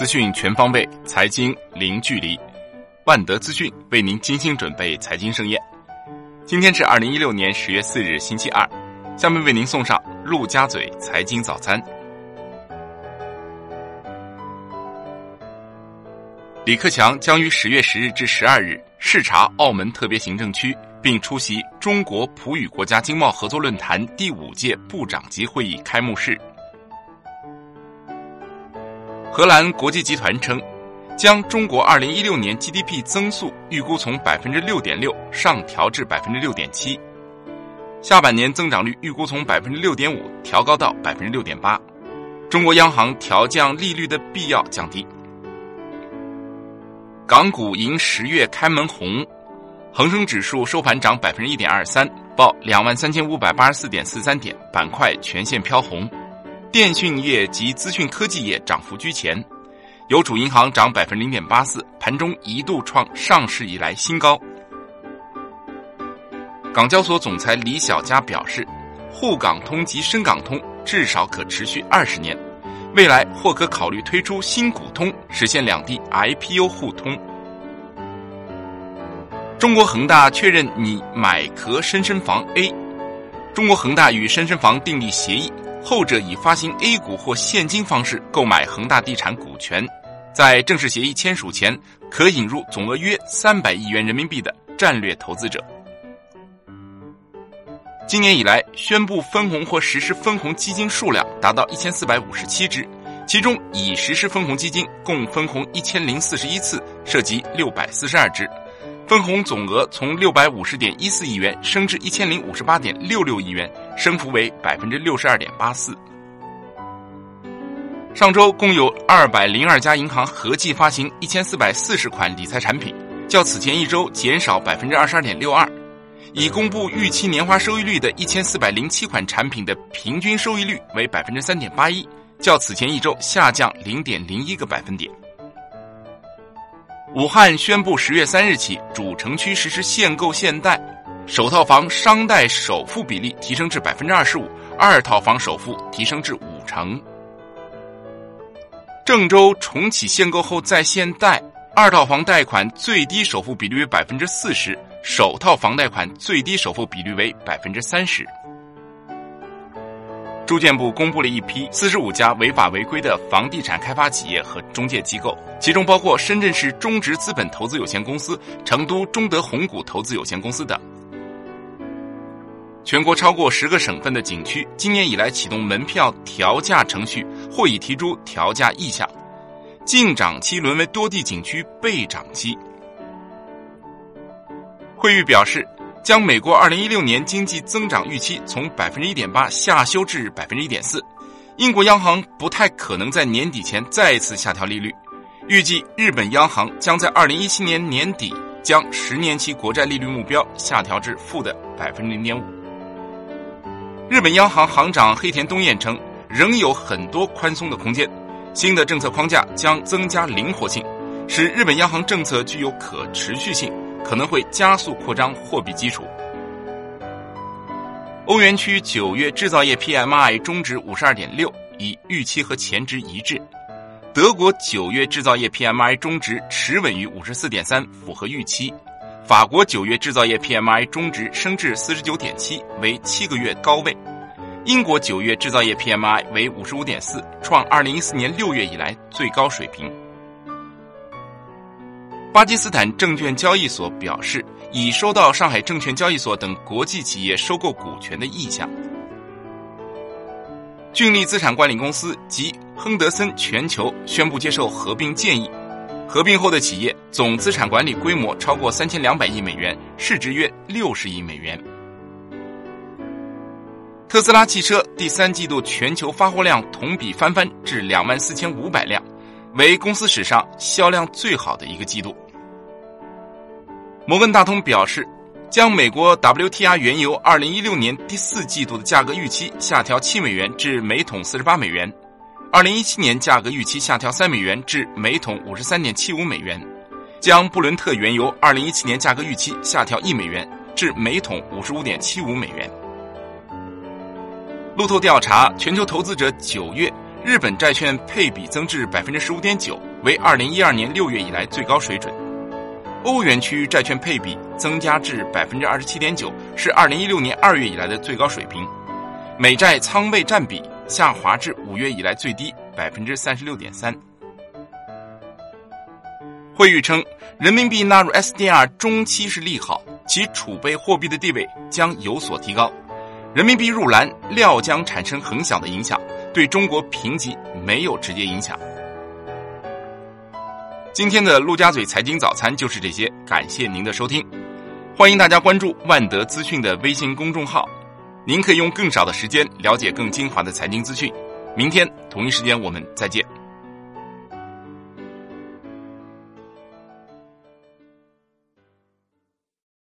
资讯全方位，财经零距离。万德资讯为您精心准备财经盛宴。今天是二零一六年十月四日，星期二。下面为您送上陆家嘴财经早餐。李克强将于十月十日至十二日视察澳门特别行政区，并出席中国葡语国家经贸合作论坛第五届部长级会议开幕式。荷兰国际集团称，将中国二零一六年 GDP 增速预估从百分之六点六上调至百分之六点七，下半年增长率预估从百分之六点五调高到百分之六点八。中国央行调降利率的必要降低。港股迎十月开门红，恒生指数收盘涨百分之一点二三，报两万三千五百八十四点四三点，板块全线飘红。电讯业及资讯科技业涨幅居前，邮储银行涨百分之零点八四，盘中一度创上市以来新高。港交所总裁李小加表示，沪港通及深港通至少可持续二十年，未来或可考虑推出新股通，实现两地 IPO 互通。中国恒大确认拟买壳深深房 A，中国恒大与深深房订立协议。后者以发行 A 股或现金方式购买恒大地产股权，在正式协议签署前，可引入总额约三百亿元人民币的战略投资者。今年以来，宣布分红或实施分红基金数量达到一千四百五十七只，其中已实施分红基金共分红一千零四十一次，涉及六百四十二只。分红总额从六百五十点一四亿元升至一千零五十八点六六亿元，升幅为百分之六十二点八四。上周共有二百零二家银行合计发行一千四百四十款理财产品，较此前一周减少百分之二十二点六二。已公布预期年化收益率的一千四百零七款产品的平均收益率为百分之三点八一，较此前一周下降零点零一个百分点。武汉宣布，十月三日起，主城区实施限购限贷，首套房商贷首付比例提升至百分之二十五，二套房首付提升至五成。郑州重启限购后再限贷，二套房贷款最低首付比率为百分之四十，首套房贷款最低首付比率为百分之三十。住建部公布了一批四十五家违法违规的房地产开发企业和中介机构，其中包括深圳市中植资本投资有限公司、成都中德红谷投资有限公司等。全国超过十个省份的景区今年以来启动门票调价程序或已提出调价意向，净涨期沦为多地景区备涨期。惠誉表示。将美国二零一六年经济增长预期从百分之一点八下修至百分之一点四，英国央行不太可能在年底前再次下调利率，预计日本央行将在二零一七年年底将十年期国债利率目标下调至负的百分之零点五。日本央行行长黑田东彦称，仍有很多宽松的空间，新的政策框架将增加灵活性，使日本央行政策具有可持续性。可能会加速扩张货币基础。欧元区九月制造业 PMI 中值五十二点六，与预期和前值一致。德国九月制造业 PMI 中值持稳于五十四点三，符合预期。法国九月制造业 PMI 中值升至四十九点七，为七个月高位。英国九月制造业 PMI 为五十五点四，创二零一四年六月以来最高水平。巴基斯坦证券交易所表示，已收到上海证券交易所等国际企业收购股权的意向。俊力资产管理公司及亨德森全球宣布接受合并建议，合并后的企业总资产管理规模超过三千两百亿美元，市值约六十亿美元。特斯拉汽车第三季度全球发货量同比翻番至两万四千五百辆。为公司史上销量最好的一个季度。摩根大通表示，将美国 WTI 原油2016年第四季度的价格预期下调7美元至每桶48美元，2017年价格预期下调3美元至每桶53.75美元，将布伦特原油2017年价格预期下调1美元至每桶55.75美元。路透调查，全球投资者九月。日本债券配比增至百分之十五点九，为二零一二年六月以来最高水准。欧元区债券配比增加至百分之二十七点九，是二零一六年二月以来的最高水平。美债仓位占比下滑至五月以来最低百分之三十六点三。惠誉称，人民币纳入 SDR 中期是利好，其储备货币的地位将有所提高。人民币入篮料将产生很小的影响，对中国评级没有直接影响。今天的陆家嘴财经早餐就是这些，感谢您的收听，欢迎大家关注万德资讯的微信公众号，您可以用更少的时间了解更精华的财经资讯。明天同一时间我们再见。